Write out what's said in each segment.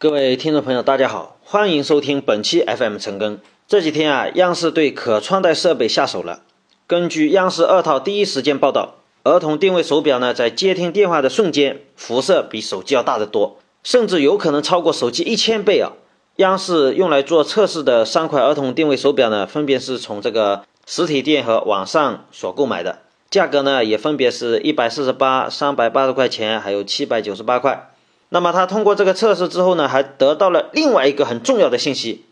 各位听众朋友，大家好，欢迎收听本期 FM 陈更。这几天啊，央视对可穿戴设备下手了。根据央视二套第一时间报道，儿童定位手表呢，在接听电话的瞬间，辐射比手机要大得多，甚至有可能超过手机一千倍啊！央视用来做测试的三款儿童定位手表呢，分别是从这个实体店和网上所购买的，价格呢也分别是一百四十八、三百八十块钱，还有七百九十八块。那么他通过这个测试之后呢，还得到了另外一个很重要的信息，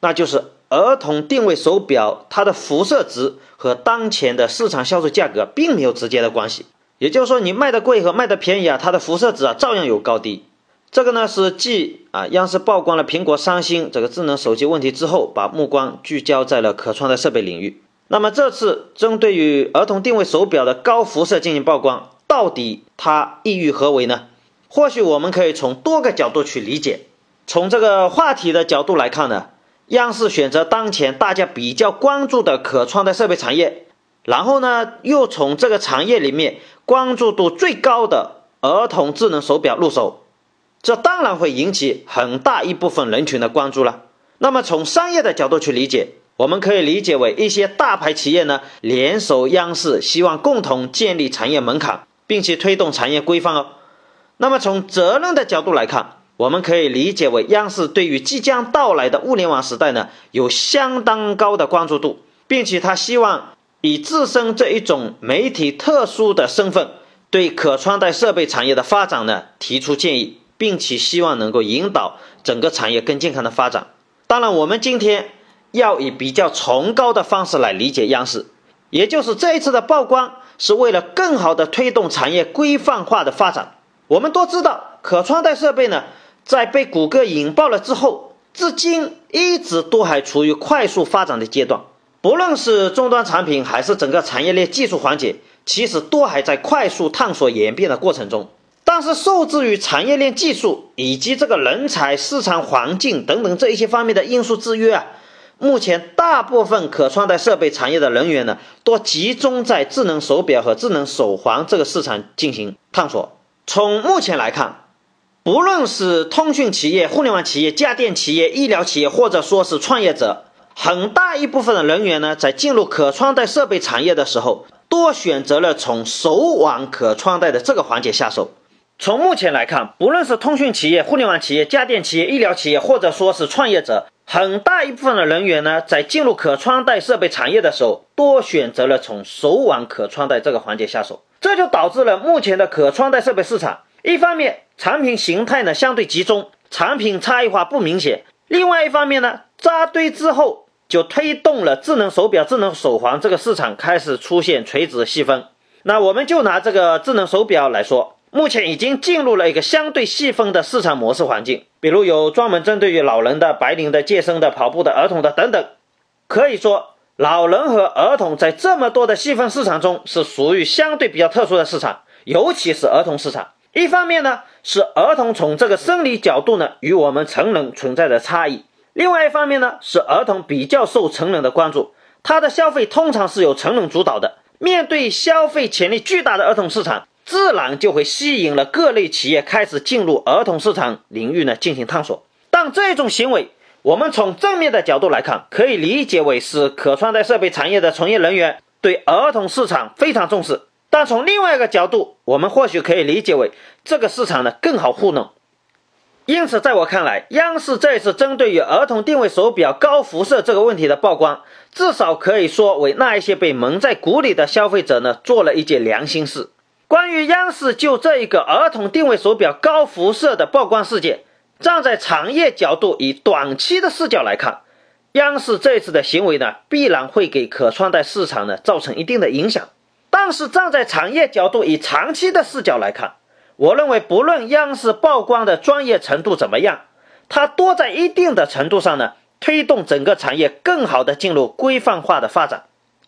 那就是儿童定位手表它的辐射值和当前的市场销售价格并没有直接的关系。也就是说，你卖的贵和卖的便宜啊，它的辐射值啊照样有高低。这个呢是继啊央视曝光了苹果、三星这个智能手机问题之后，把目光聚焦在了可穿戴设备领域。那么这次针对于儿童定位手表的高辐射进行曝光，到底它意欲何为呢？或许我们可以从多个角度去理解。从这个话题的角度来看呢，央视选择当前大家比较关注的可穿戴设备产业，然后呢，又从这个产业里面关注度最高的儿童智能手表入手，这当然会引起很大一部分人群的关注了。那么从商业的角度去理解，我们可以理解为一些大牌企业呢联手央视，希望共同建立产业门槛，并且推动产业规范哦。那么从责任的角度来看，我们可以理解为央视对于即将到来的物联网时代呢有相当高的关注度，并且他希望以自身这一种媒体特殊的身份，对可穿戴设备产业的发展呢提出建议，并且希望能够引导整个产业更健康的发展。当然，我们今天要以比较崇高的方式来理解央视，也就是这一次的曝光是为了更好的推动产业规范化的发展。我们都知道，可穿戴设备呢，在被谷歌引爆了之后，至今一直都还处于快速发展的阶段。不论是终端产品，还是整个产业链技术环节，其实都还在快速探索演变的过程中。但是，受制于产业链技术以及这个人才、市场环境等等这一些方面的因素制约啊，目前大部分可穿戴设备产业的人员呢，都集中在智能手表和智能手环这个市场进行探索。从目前来看，不论是通讯企业、互联网企业、家电企业、医疗企业，或者说是创业者，很大一部分的人员呢，在进入可穿戴设备产业的时候，多选择了从手腕可穿戴的这个环节下手。从目前来看，不论是通讯企业、互联网企业、家电企业、医疗企业，或者说是创业者，很大一部分的人员呢，在进入可穿戴设备产业的时候，多选择了从手腕可穿戴这个环节下手。这就导致了目前的可穿戴设备市场，一方面产品形态呢相对集中，产品差异化不明显；另外一方面呢，扎堆之后就推动了智能手表、智能手环这个市场开始出现垂直细分。那我们就拿这个智能手表来说，目前已经进入了一个相对细分的市场模式环境，比如有专门针对于老人的、白领的、健身的、跑步的、儿童的等等，可以说。老人和儿童在这么多的细分市场中是属于相对比较特殊的市场，尤其是儿童市场。一方面呢，是儿童从这个生理角度呢与我们成人存在的差异；另外一方面呢，是儿童比较受成人的关注，他的消费通常是由成人主导的。面对消费潜力巨大的儿童市场，自然就会吸引了各类企业开始进入儿童市场领域呢进行探索。但这种行为。我们从正面的角度来看，可以理解为是可穿戴设备产业的从业人员对儿童市场非常重视。但从另外一个角度，我们或许可以理解为这个市场呢更好糊弄。因此，在我看来，央视这次针对于儿童定位手表高辐射这个问题的曝光，至少可以说为那一些被蒙在鼓里的消费者呢做了一件良心事。关于央视就这一个儿童定位手表高辐射的曝光事件。站在产业角度，以短期的视角来看，央视这次的行为呢，必然会给可穿戴市场呢造成一定的影响。但是站在产业角度，以长期的视角来看，我认为不论央视曝光的专业程度怎么样，它多在一定的程度上呢，推动整个产业更好的进入规范化的发展。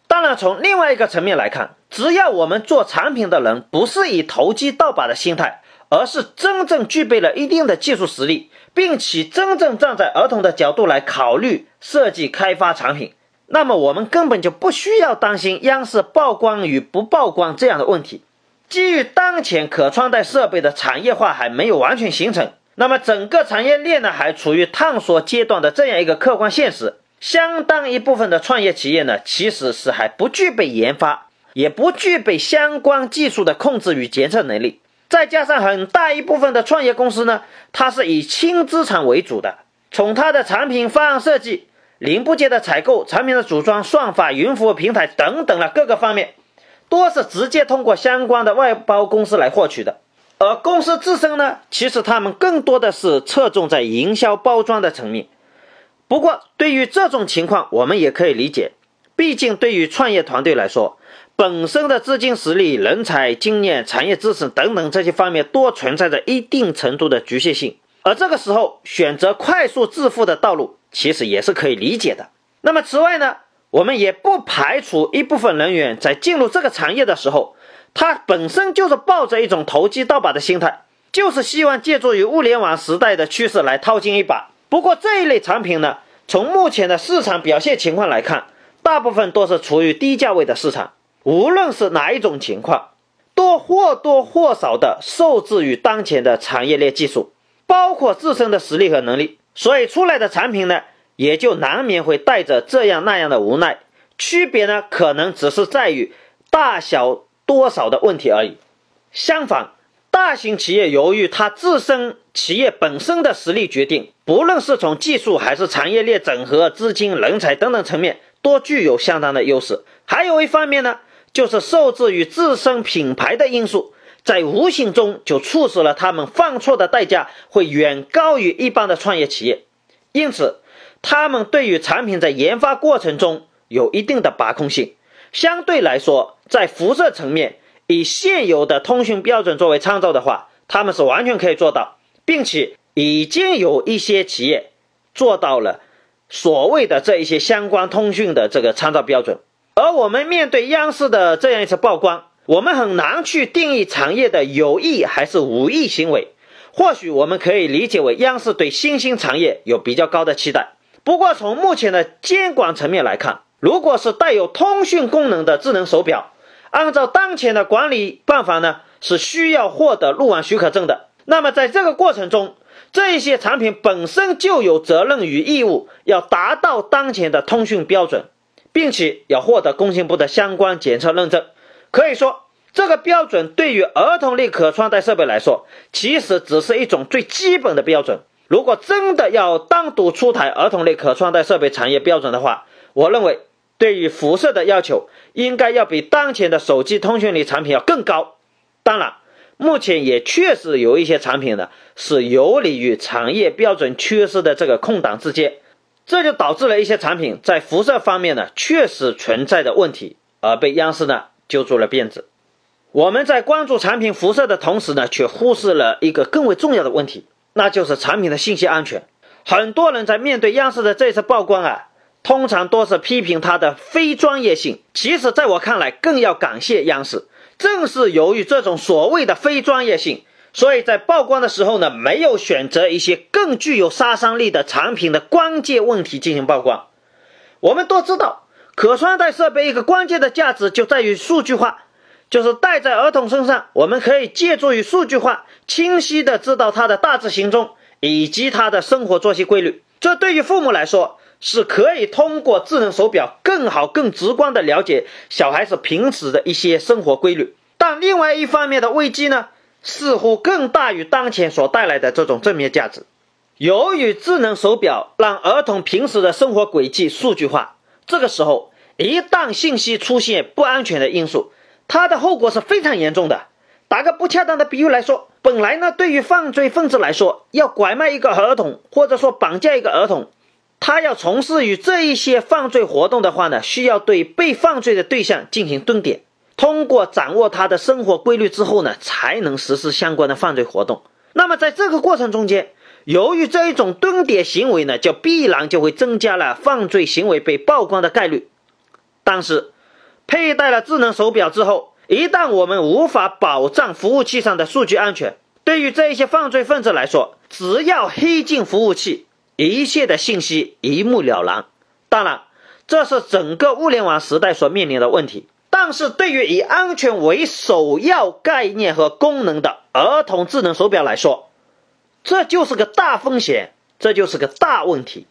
当然，从另外一个层面来看，只要我们做产品的人不是以投机倒把的心态。而是真正具备了一定的技术实力，并且真正站在儿童的角度来考虑设计开发产品，那么我们根本就不需要担心央视曝光与不曝光这样的问题。基于当前可穿戴设备的产业化还没有完全形成，那么整个产业链呢，还处于探索阶段的这样一个客观现实，相当一部分的创业企业呢，其实是还不具备研发，也不具备相关技术的控制与检测能力。再加上很大一部分的创业公司呢，它是以轻资产为主的，从它的产品方案设计、零部件的采购、产品的组装、算法、云服务平台等等的各个方面，多是直接通过相关的外包公司来获取的。而公司自身呢，其实他们更多的是侧重在营销包装的层面。不过，对于这种情况，我们也可以理解，毕竟对于创业团队来说，本身的资金实力、人才、经验、产业知识等等这些方面，都存在着一定程度的局限性。而这个时候，选择快速致富的道路，其实也是可以理解的。那么，此外呢，我们也不排除一部分人员在进入这个产业的时候。他本身就是抱着一种投机倒把的心态，就是希望借助于物联网时代的趋势来掏金一把。不过这一类产品呢，从目前的市场表现情况来看，大部分都是处于低价位的市场。无论是哪一种情况，都或多或少的受制于当前的产业链技术，包括自身的实力和能力，所以出来的产品呢，也就难免会带着这样那样的无奈。区别呢，可能只是在于大小。多少的问题而已。相反，大型企业由于它自身企业本身的实力决定，不论是从技术还是产业链整合、资金、人才等等层面，都具有相当的优势。还有一方面呢，就是受制于自身品牌的因素，在无形中就促使了他们犯错的代价会远高于一般的创业企业。因此，他们对于产品在研发过程中有一定的把控性。相对来说，在辐射层面，以现有的通讯标准作为参照的话，他们是完全可以做到，并且已经有一些企业做到了所谓的这一些相关通讯的这个参照标准。而我们面对央视的这样一次曝光，我们很难去定义产业的有意还是无意行为。或许我们可以理解为央视对新兴产业有比较高的期待。不过从目前的监管层面来看，如果是带有通讯功能的智能手表，按照当前的管理办法呢，是需要获得路网许可证的。那么在这个过程中，这些产品本身就有责任与义务要达到当前的通讯标准，并且要获得工信部的相关检测认证。可以说，这个标准对于儿童类可穿戴设备来说，其实只是一种最基本的标准。如果真的要单独出台儿童类可穿戴设备产业标准的话，我认为。对于辐射的要求，应该要比当前的手机通讯类产品要更高。当然，目前也确实有一些产品呢，是游离于产业标准缺失的这个空档之间，这就导致了一些产品在辐射方面呢，确实存在的问题，而被央视呢揪住了辫子。我们在关注产品辐射的同时呢，却忽视了一个更为重要的问题，那就是产品的信息安全。很多人在面对央视的这次曝光啊。通常都是批评它的非专业性，其实在我看来，更要感谢央视。正是由于这种所谓的非专业性，所以在曝光的时候呢，没有选择一些更具有杀伤力的产品的关键问题进行曝光。我们都知道，可穿戴设备一个关键的价值就在于数据化，就是戴在儿童身上，我们可以借助于数据化，清晰的知道他的大致行踪以及他的生活作息规律。这对于父母来说。是可以通过智能手表更好、更直观的了解小孩子平时的一些生活规律，但另外一方面的危机呢，似乎更大于当前所带来的这种正面价值。由于智能手表让儿童平时的生活轨迹数据化，这个时候一旦信息出现不安全的因素，它的后果是非常严重的。打个不恰当的比喻来说，本来呢，对于犯罪分子来说，要拐卖一个儿童，或者说绑架一个儿童。他要从事于这一些犯罪活动的话呢，需要对被犯罪的对象进行蹲点，通过掌握他的生活规律之后呢，才能实施相关的犯罪活动。那么在这个过程中间，由于这一种蹲点行为呢，就必然就会增加了犯罪行为被曝光的概率。但是，佩戴了智能手表之后，一旦我们无法保障服务器上的数据安全，对于这一些犯罪分子来说，只要黑进服务器。一切的信息一目了然，当然，这是整个物联网时代所面临的问题。但是对于以安全为首要概念和功能的儿童智能手表来说，这就是个大风险，这就是个大问题。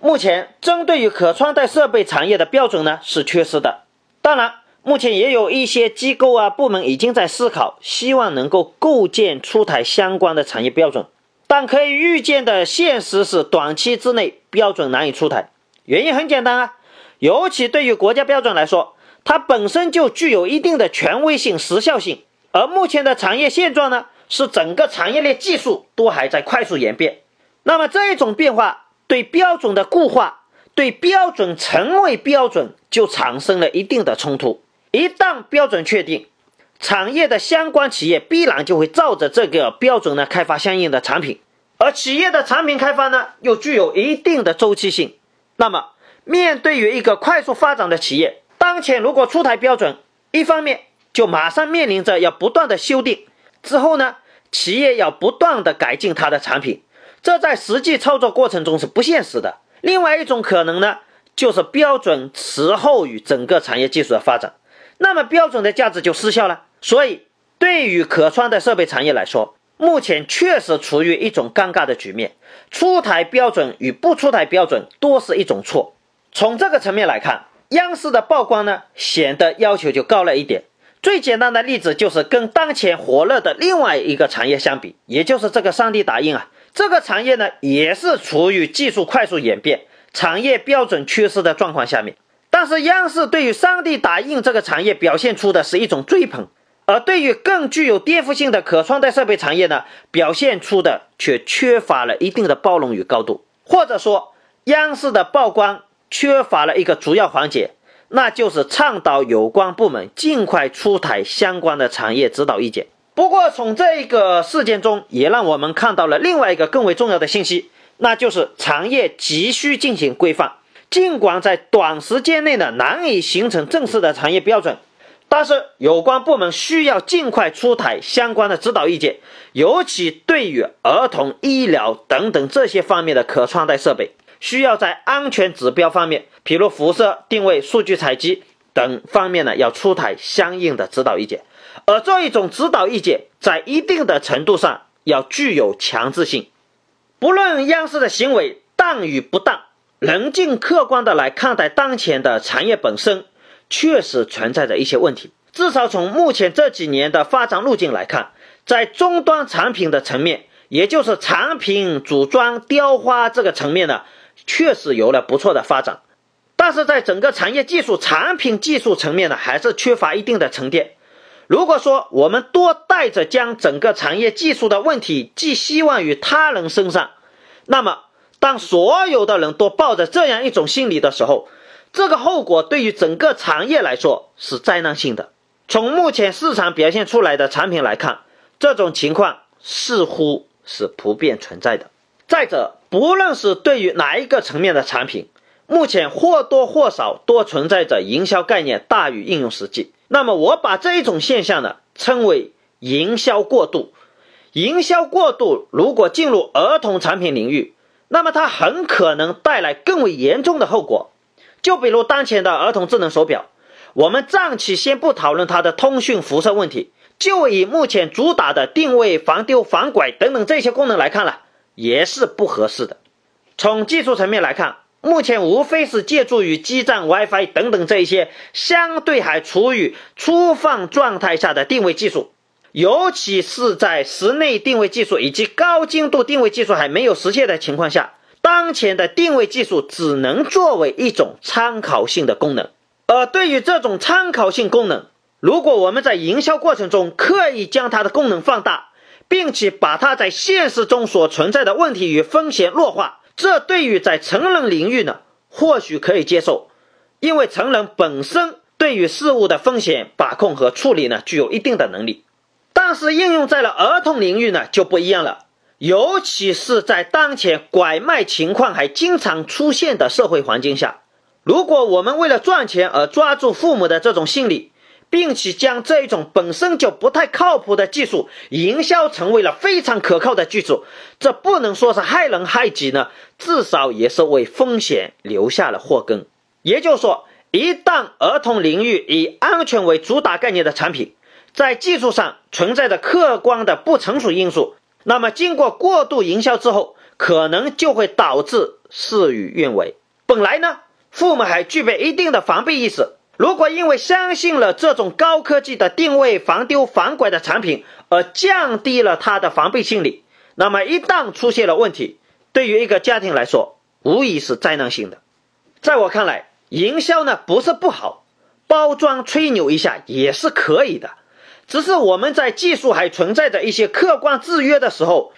目前针对于可穿戴设备产业的标准呢是缺失的。当然，目前也有一些机构啊部门已经在思考，希望能够构建出台相关的产业标准。但可以预见的现实是，短期之内标准难以出台。原因很简单啊，尤其对于国家标准来说，它本身就具有一定的权威性、时效性。而目前的产业现状呢，是整个产业链技术都还在快速演变。那么这一种变化。对标准的固化，对标准成为标准就产生了一定的冲突。一旦标准确定，产业的相关企业必然就会照着这个标准呢开发相应的产品，而企业的产品开发呢又具有一定的周期性。那么，面对于一个快速发展的企业，当前如果出台标准，一方面就马上面临着要不断的修订，之后呢，企业要不断的改进它的产品。这在实际操作过程中是不现实的。另外一种可能呢，就是标准滞后于整个产业技术的发展，那么标准的价值就失效了。所以，对于可穿戴设备产业来说，目前确实处于一种尴尬的局面。出台标准与不出台标准多是一种错。从这个层面来看，央视的曝光呢，显得要求就高了一点。最简单的例子就是跟当前火热的另外一个产业相比，也就是这个 3D 打印啊。这个产业呢，也是处于技术快速演变、产业标准缺失的状况下面。但是央视对于 3D 打印这个产业表现出的是一种追捧，而对于更具有颠覆性的可穿戴设备产业呢，表现出的却缺乏了一定的包容与高度。或者说，央视的曝光缺乏了一个主要环节，那就是倡导有关部门尽快出台相关的产业指导意见。不过，从这一个事件中，也让我们看到了另外一个更为重要的信息，那就是产业急需进行规范。尽管在短时间内呢难以形成正式的产业标准，但是有关部门需要尽快出台相关的指导意见，尤其对于儿童、医疗等等这些方面的可穿戴设备，需要在安全指标方面，比如辐射定位、数据采集等方面呢，要出台相应的指导意见。而这一种指导意见，在一定的程度上要具有强制性。不论央视的行为当与不当，冷静客观的来看待当前的产业本身，确实存在着一些问题。至少从目前这几年的发展路径来看，在终端产品的层面，也就是产品组装、雕花这个层面呢，确实有了不错的发展。但是在整个产业技术、产品技术层面呢，还是缺乏一定的沉淀。如果说我们多带着将整个产业技术的问题寄希望于他人身上，那么当所有的人都抱着这样一种心理的时候，这个后果对于整个产业来说是灾难性的。从目前市场表现出来的产品来看，这种情况似乎是普遍存在的。再者，不论是对于哪一个层面的产品，目前或多或少都存在着营销概念大于应用实际。那么我把这一种现象呢称为营销过度。营销过度如果进入儿童产品领域，那么它很可能带来更为严重的后果。就比如当前的儿童智能手表，我们暂且先不讨论它的通讯辐射问题，就以目前主打的定位、防丢、防拐等等这些功能来看了，也是不合适的。从技术层面来看。目前无非是借助于基站、WiFi 等等这一些相对还处于初放状态下的定位技术，尤其是在室内定位技术以及高精度定位技术还没有实现的情况下，当前的定位技术只能作为一种参考性的功能。而对于这种参考性功能，如果我们在营销过程中刻意将它的功能放大，并且把它在现实中所存在的问题与风险弱化。这对于在成人领域呢，或许可以接受，因为成人本身对于事物的风险把控和处理呢，具有一定的能力。但是应用在了儿童领域呢，就不一样了。尤其是在当前拐卖情况还经常出现的社会环境下，如果我们为了赚钱而抓住父母的这种心理，并且将这一种本身就不太靠谱的技术营销成为了非常可靠的技术，这不能说是害人害己呢，至少也是为风险留下了祸根。也就是说，一旦儿童领域以安全为主打概念的产品，在技术上存在着客观的不成熟因素，那么经过过度营销之后，可能就会导致事与愿违。本来呢，父母还具备一定的防备意识，如果因为相信了这种高科技的定位防丢防拐的产品而降低了他的防备心理，那么一旦出现了问题，对于一个家庭来说，无疑是灾难性的。在我看来，营销呢不是不好，包装吹牛一下也是可以的，只是我们在技术还存在着一些客观制约的时候，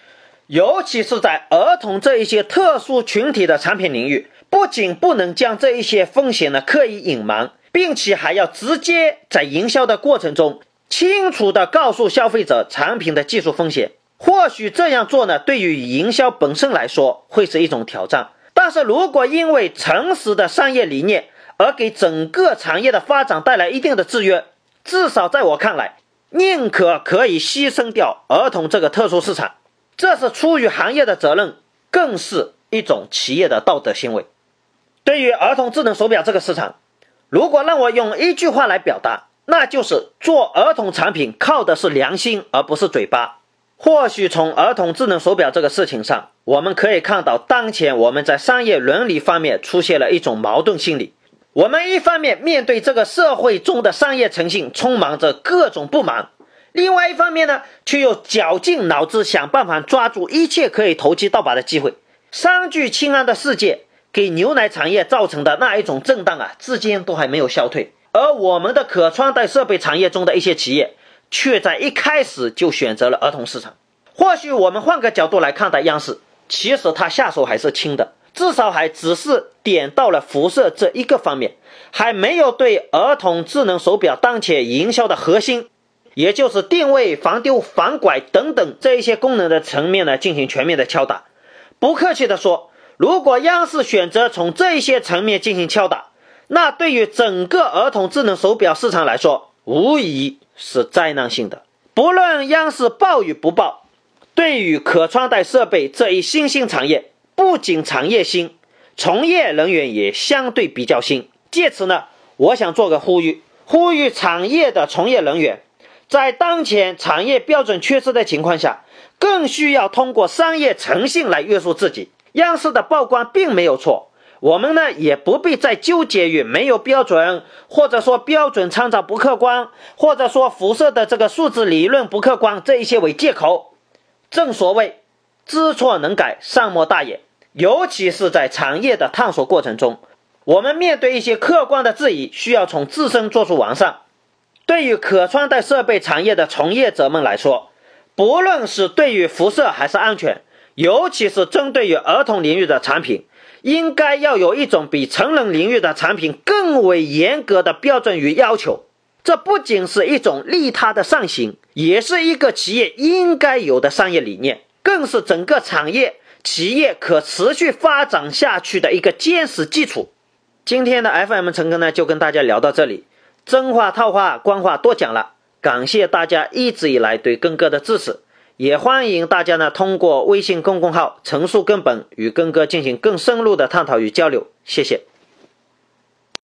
尤其是在儿童这一些特殊群体的产品领域。不仅不能将这一些风险呢刻意隐瞒，并且还要直接在营销的过程中清楚地告诉消费者产品的技术风险。或许这样做呢，对于营销本身来说会是一种挑战。但是如果因为诚实的商业理念而给整个产业的发展带来一定的制约，至少在我看来，宁可可以牺牲掉儿童这个特殊市场，这是出于行业的责任，更是一种企业的道德行为。对于儿童智能手表这个市场，如果让我用一句话来表达，那就是做儿童产品靠的是良心，而不是嘴巴。或许从儿童智能手表这个事情上，我们可以看到，当前我们在商业伦理方面出现了一种矛盾心理。我们一方面面对这个社会中的商业诚信充满着各种不满，另外一方面呢，却又绞尽脑汁想办法抓住一切可以投机倒把的机会。三聚氰胺的世界。给牛奶产业造成的那一种震荡啊，至今都还没有消退。而我们的可穿戴设备产业中的一些企业，却在一开始就选择了儿童市场。或许我们换个角度来看待央视，其实他下手还是轻的，至少还只是点到了辐射这一个方面，还没有对儿童智能手表当前营销的核心，也就是定位、防丢、防拐等等这一些功能的层面呢，进行全面的敲打。不客气的说。如果央视选择从这些层面进行敲打，那对于整个儿童智能手表市场来说，无疑是灾难性的。不论央视报与不报，对于可穿戴设备这一新兴产业，不仅产业新，从业人员也相对比较新。借此呢，我想做个呼吁，呼吁产业的从业人员，在当前产业标准缺失的情况下，更需要通过商业诚信来约束自己。央视的曝光并没有错，我们呢也不必再纠结于没有标准，或者说标准参照不客观，或者说辐射的这个数字理论不客观这一些为借口。正所谓知错能改，善莫大焉。尤其是在产业的探索过程中，我们面对一些客观的质疑，需要从自身做出完善。对于可穿戴设备产业的从业者们来说，不论是对于辐射还是安全。尤其是针对于儿童领域的产品，应该要有一种比成人领域的产品更为严格的标准与要求。这不仅是一种利他的善行，也是一个企业应该有的商业理念，更是整个产业企业可持续发展下去的一个坚实基础。今天的 FM 成哥呢，就跟大家聊到这里，真话套话官话多讲了，感谢大家一直以来对根哥的支持。也欢迎大家呢通过微信公共号“陈述根本”与根哥进行更深入的探讨与交流，谢谢。